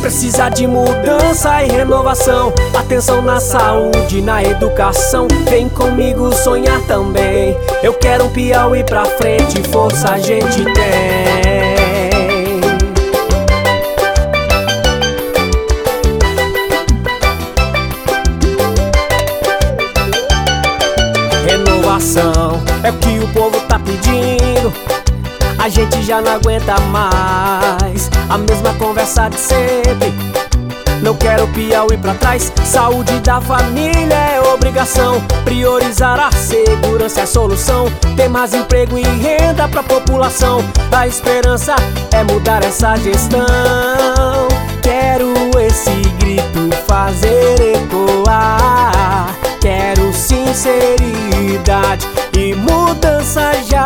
Precisa de mudança e renovação. Atenção na saúde, na educação. Vem comigo sonhar também. Eu quero um Piauí pra frente, força a gente tem. Renovação é o que o povo tá pedindo. A gente já não aguenta mais a mesma conversa de sempre. Não quero Piauí pra trás. Saúde da família é obrigação. Priorizar a segurança é a solução. Ter mais emprego e renda pra população. A esperança é mudar essa gestão. Quero esse grito fazer ecoar. Quero sinceridade e mudança já.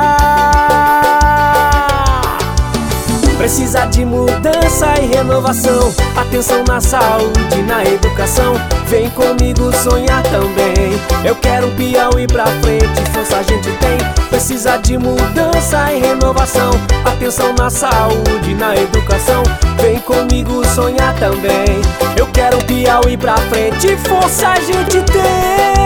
Precisa de mudança e renovação. Atenção na saúde, na educação. Vem comigo sonhar também. Eu quero um Piauí pra frente, força a gente tem. Precisa de mudança e renovação. Atenção na saúde, na educação. Vem comigo sonhar também. Eu quero um Piauí pra frente, força a gente tem.